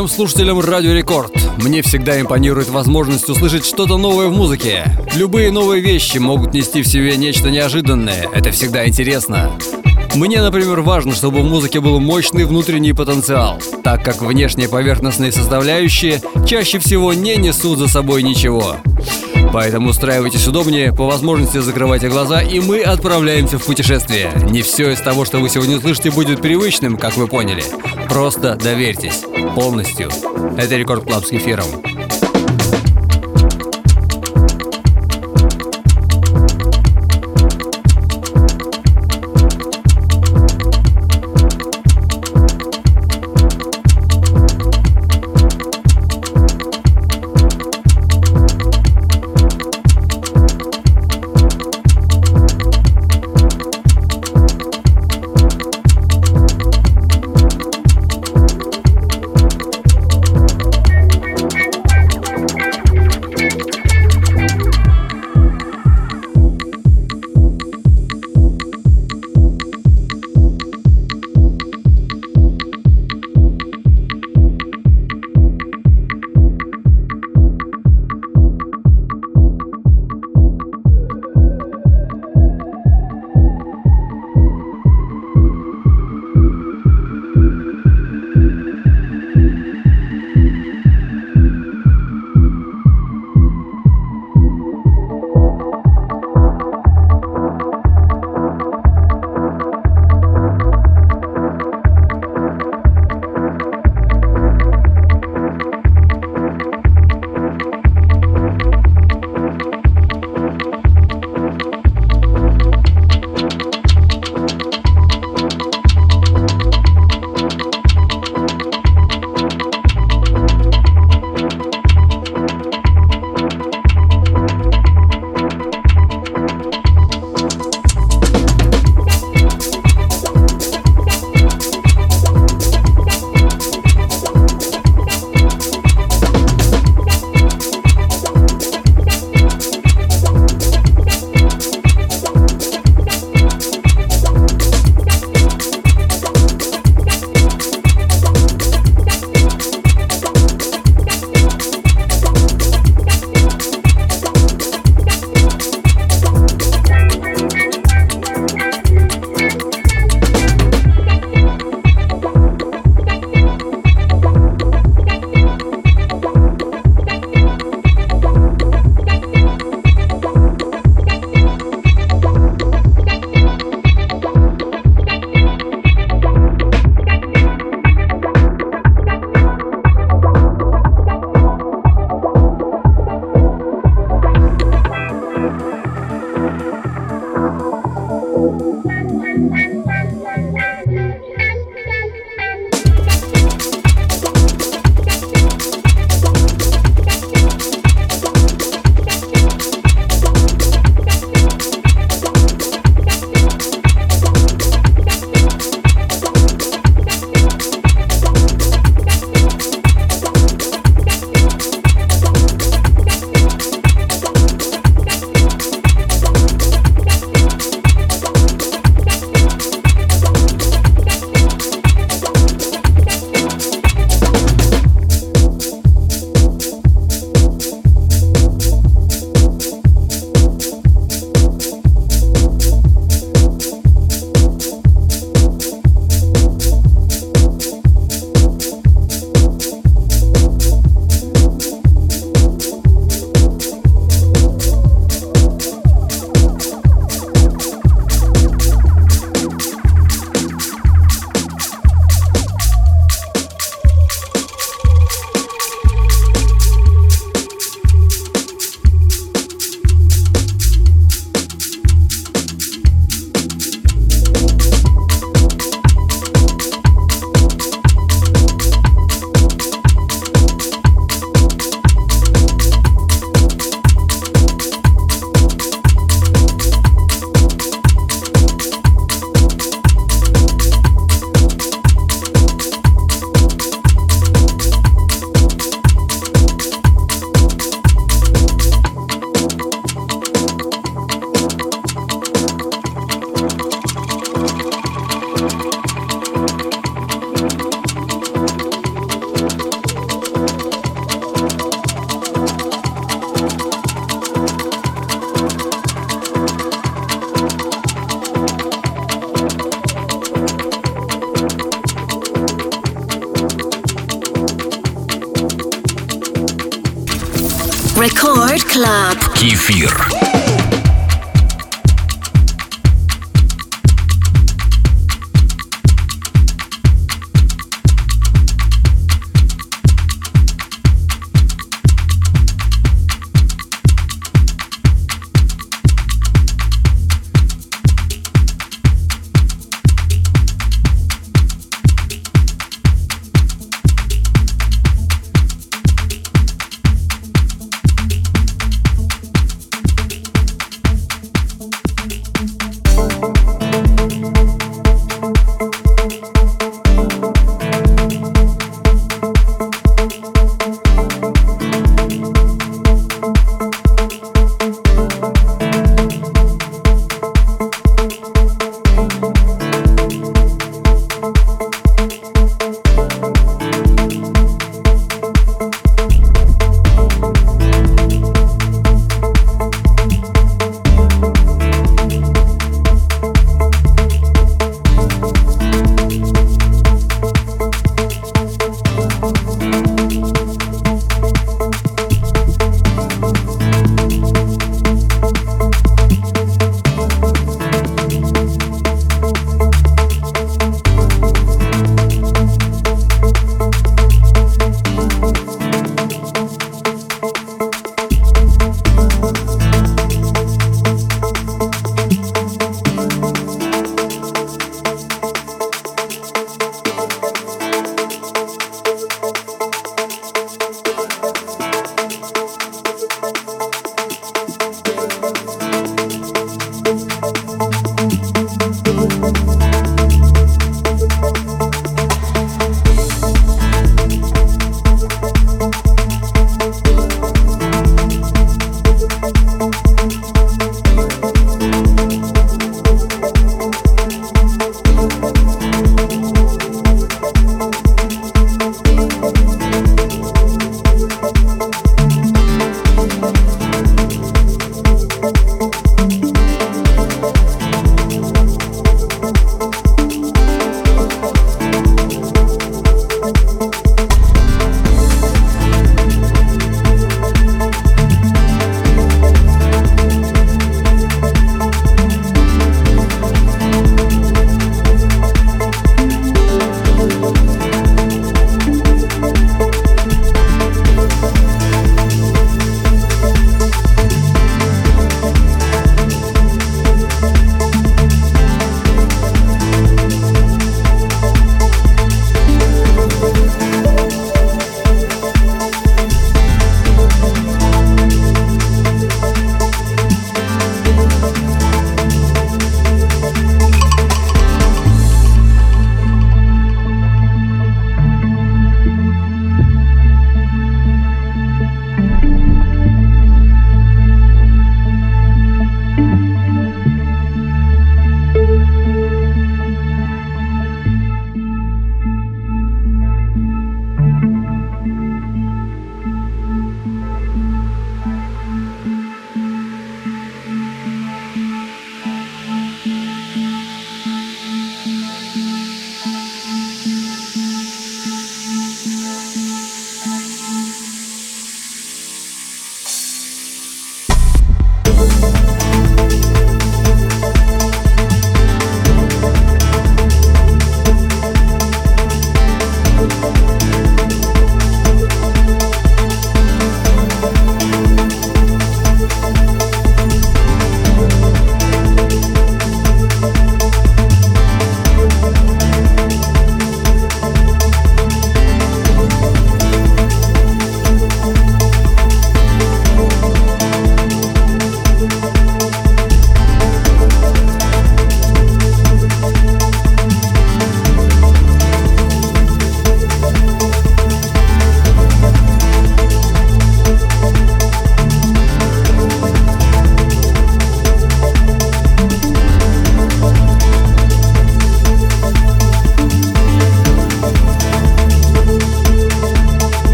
Всем слушателям Радио Рекорд. Мне всегда импонирует возможность услышать что-то новое в музыке. Любые новые вещи могут нести в себе нечто неожиданное. Это всегда интересно. Мне, например, важно, чтобы в музыке был мощный внутренний потенциал, так как внешние поверхностные составляющие чаще всего не несут за собой ничего. Поэтому устраивайтесь удобнее, по возможности закрывайте глаза, и мы отправляемся в путешествие. Не все из того, что вы сегодня услышите, будет привычным, как вы поняли. Просто доверьтесь. Полностью. Это Record Club с кефиром. Кефир.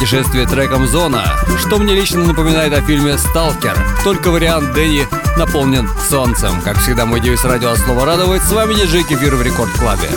Путешествие треком «Зона», что мне лично напоминает о фильме «Сталкер». Только вариант Дэнни наполнен солнцем. Как всегда, мой девиз радио от слова радовать. С вами диджей Кефир в Рекорд Клабе.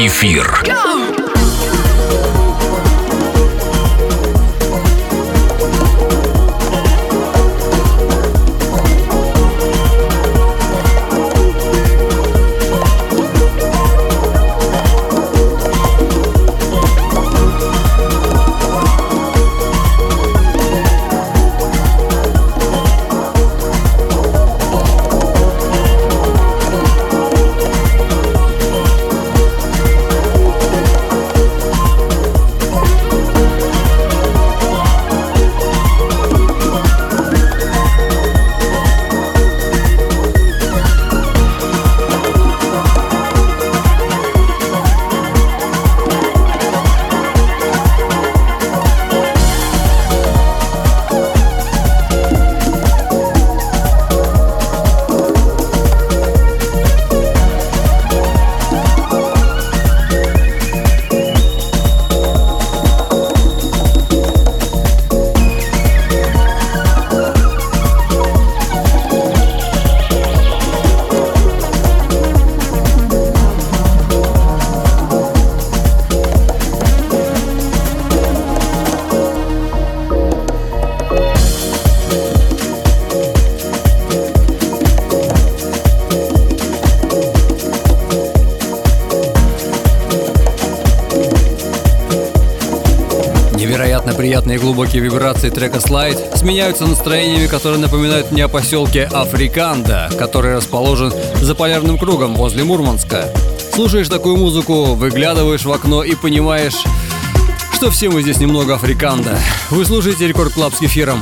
Кефир. Go! Приятные глубокие вибрации трека «Slide» сменяются настроениями, которые напоминают мне о поселке Африканда, который расположен за полярным кругом возле Мурманска. Слушаешь такую музыку, выглядываешь в окно и понимаешь, что все мы здесь немного Африканда. Вы слушаете Record Club с кефиром.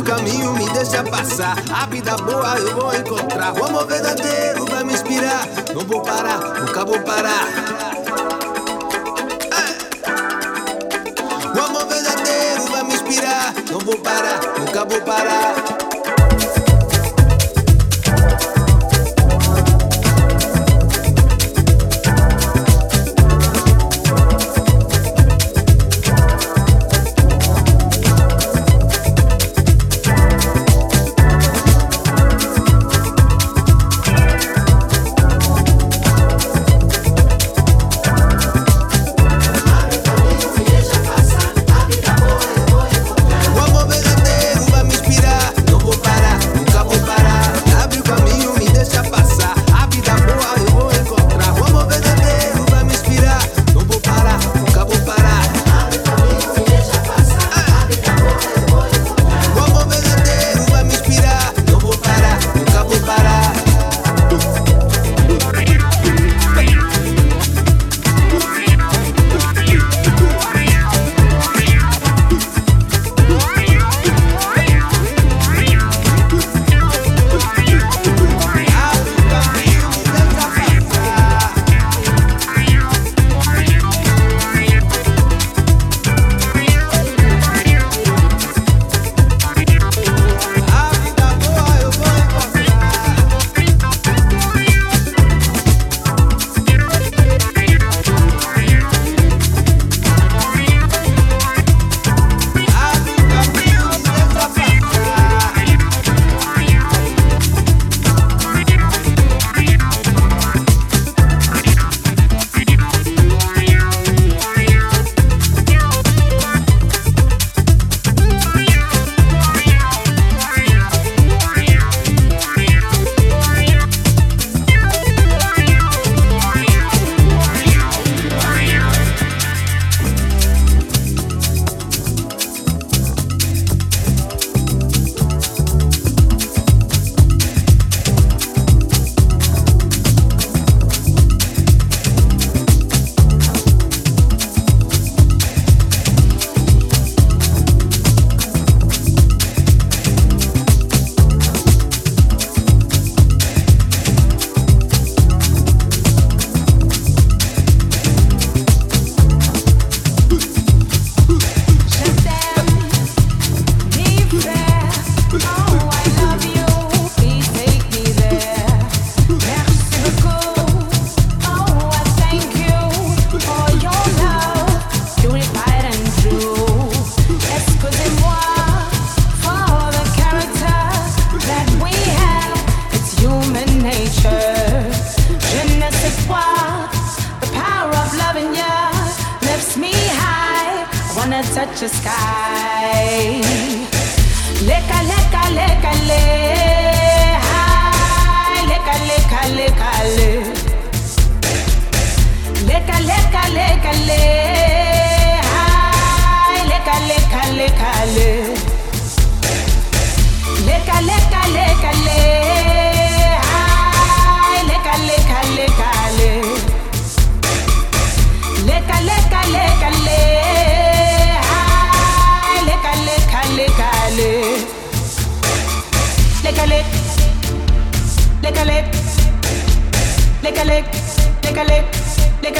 O caminho, me deixa passar. A vida boa eu vou encontrar. O amor verdadeiro vai me inspirar. Não vou parar, nunca vou parar. O amor verdadeiro vai me inspirar. Não vou parar, nunca vou parar.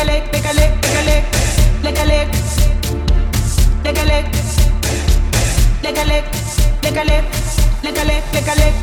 a lick, lick a lick, lick a lick, lick a lick, lick a lick, lick a lick, lick a lick, lick a lick, lick a lick, lick a lick.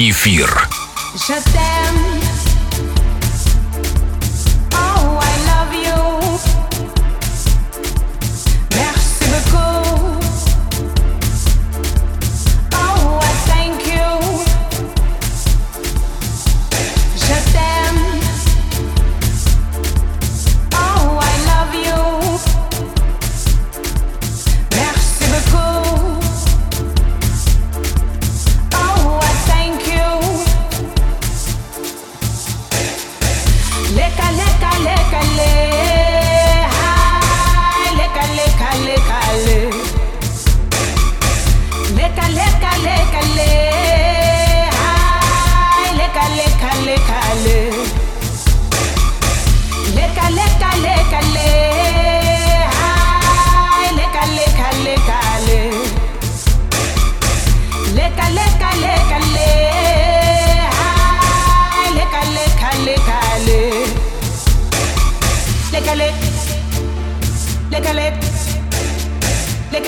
Кефир.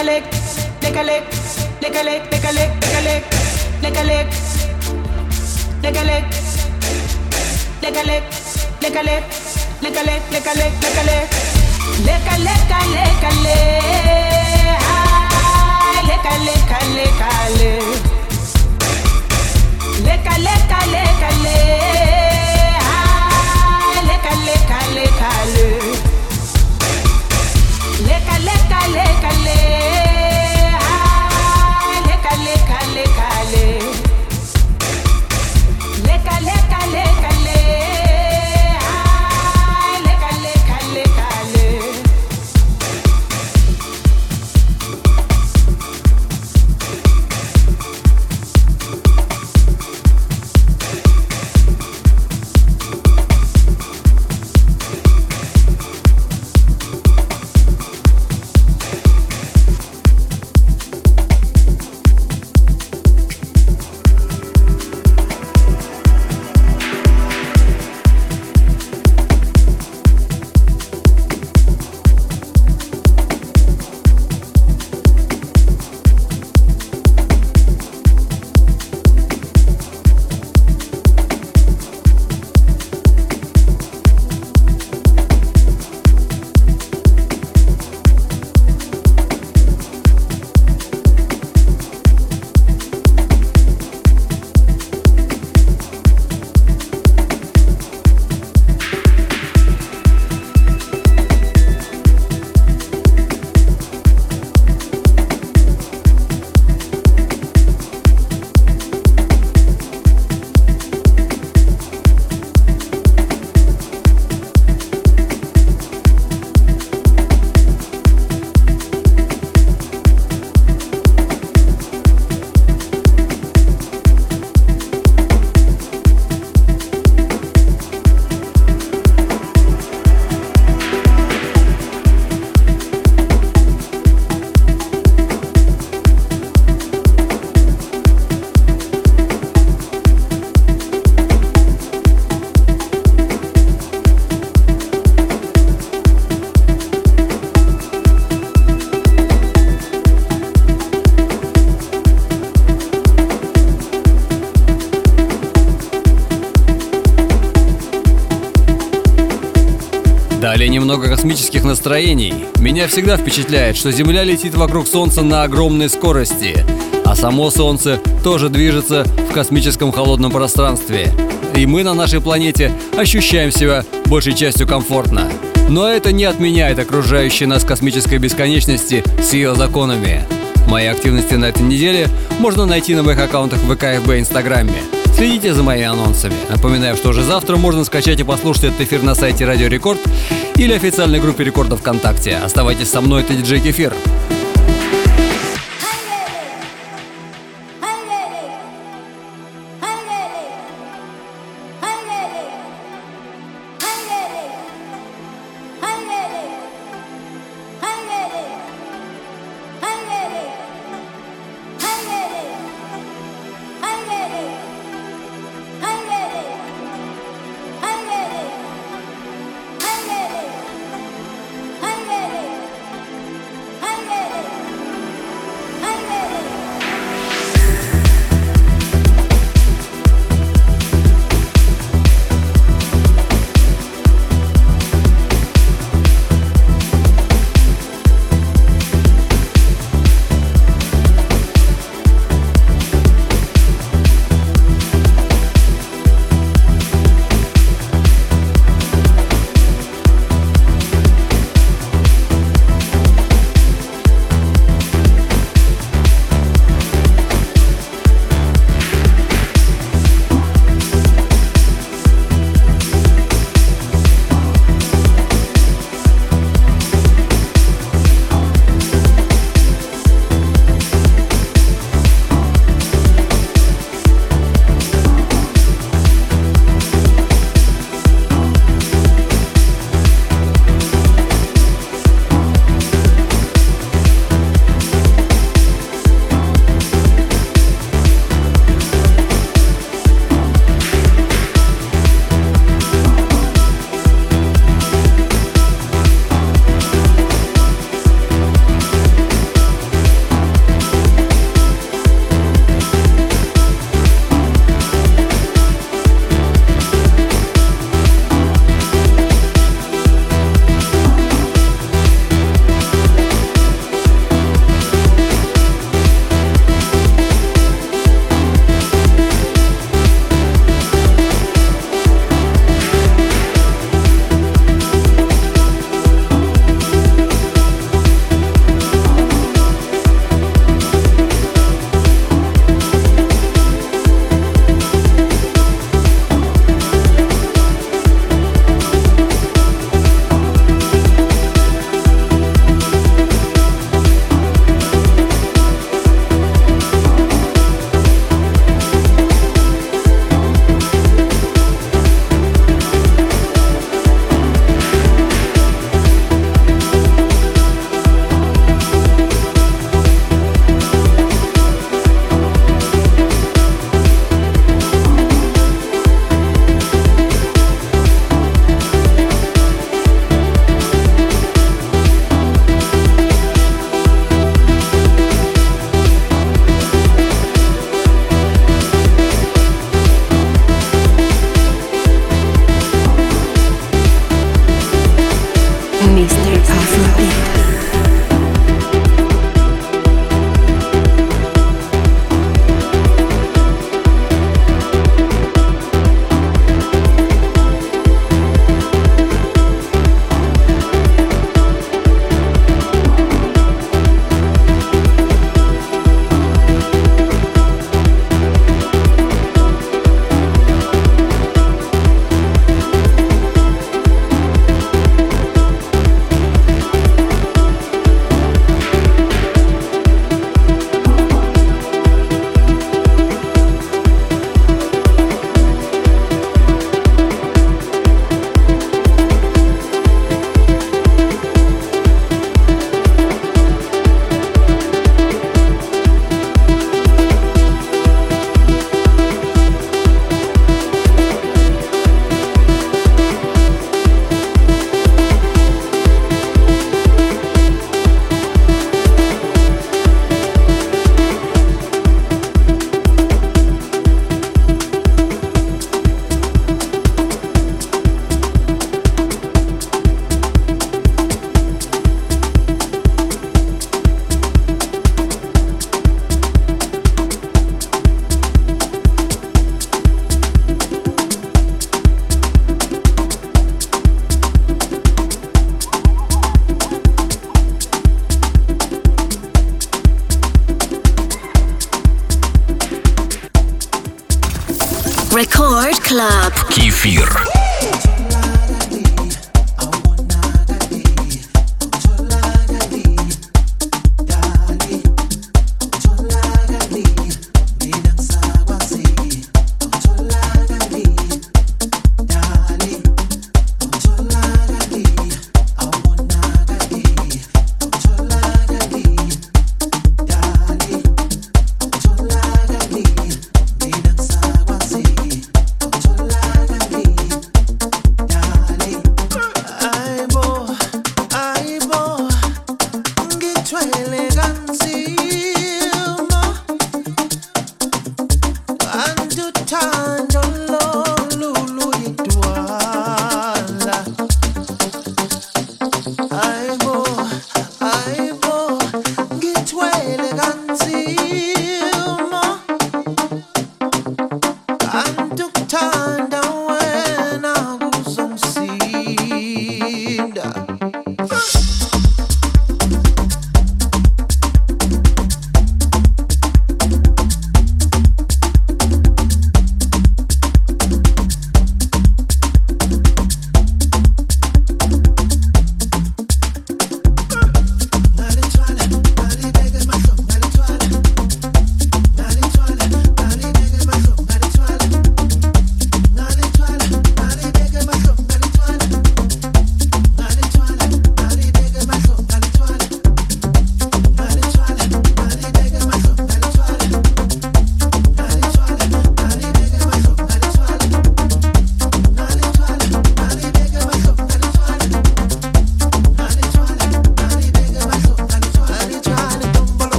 a lick, lick a lick, lick a lick, lick a lick, lick a lick, lick a lick, lick a lick, lick a lick, lick a lick, lick a lick, lick a lick, lick a lick, lick a lick, lick a lick, lick a lick, lick a lick, lick a lick, lick a lick. Настроений. Меня всегда впечатляет, что Земля летит вокруг Солнца на огромной скорости, а само Солнце тоже движется в космическом холодном пространстве. И мы на нашей планете ощущаем себя большей частью комфортно. Но это не отменяет окружающей нас космической бесконечности с ее законами. Мои активности на этой неделе можно найти на моих аккаунтах ВК, и Инстаграме. Следите за моими анонсами. Напоминаю, что уже завтра можно скачать и послушать этот эфир на сайте Радио Рекорд или официальной группе Рекордов ВКонтакте. Оставайтесь со мной, это диджей Кефир.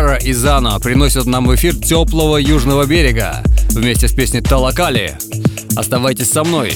Навара и Зано приносят нам в эфир теплого южного берега вместе с песней Талакали. Оставайтесь со мной.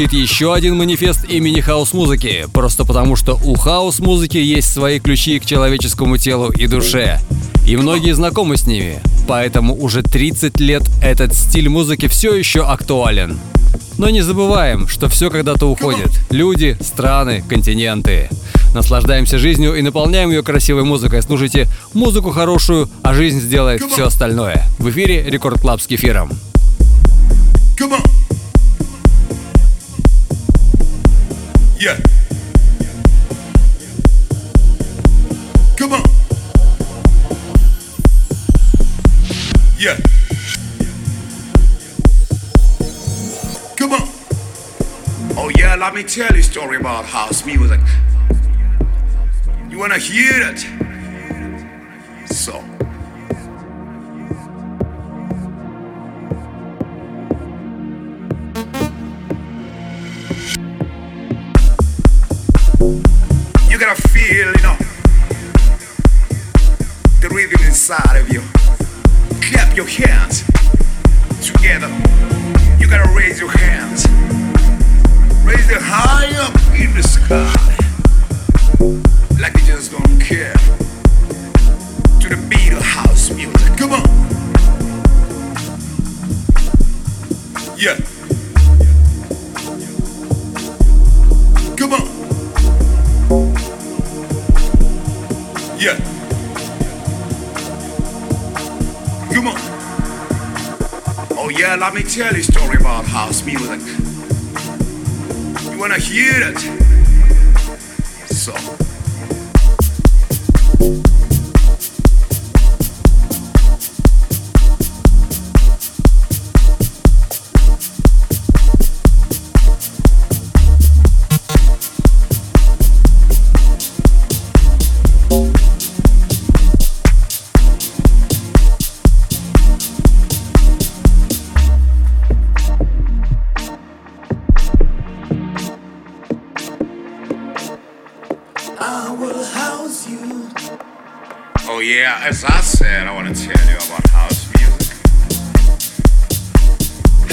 Звучит еще один манифест имени хаус-музыки, просто потому что у хаус-музыки есть свои ключи к человеческому телу и душе. И многие знакомы с ними, поэтому уже 30 лет этот стиль музыки все еще актуален. Но не забываем, что все когда-то уходит. Люди, страны, континенты. Наслаждаемся жизнью и наполняем ее красивой музыкой. Слушайте музыку хорошую, а жизнь сделает все остальное. В эфире Record Club с кефиром. Yeah. Come on. Yeah. Come on. Oh yeah, let me tell you a story about house music. You wanna hear it?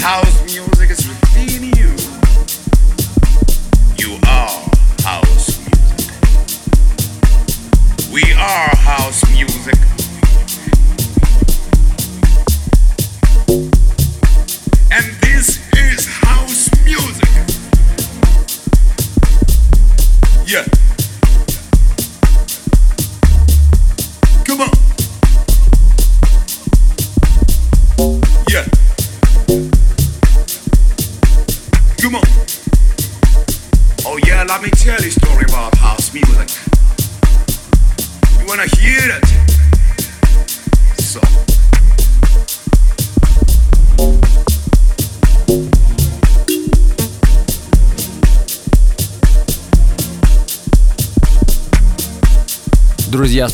House music is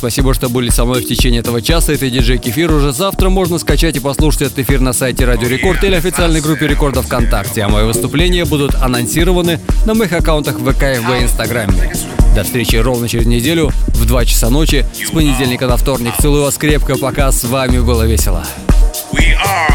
спасибо, что были со мной в течение этого часа. Это диджей Кефир. Уже завтра можно скачать и послушать этот эфир на сайте Радио Рекорд или официальной группе Рекорда ВКонтакте. А мои выступления будут анонсированы на моих аккаунтах ВК и в Инстаграме. До встречи ровно через неделю в 2 часа ночи с понедельника на вторник. Целую вас крепко, пока с вами было весело. We are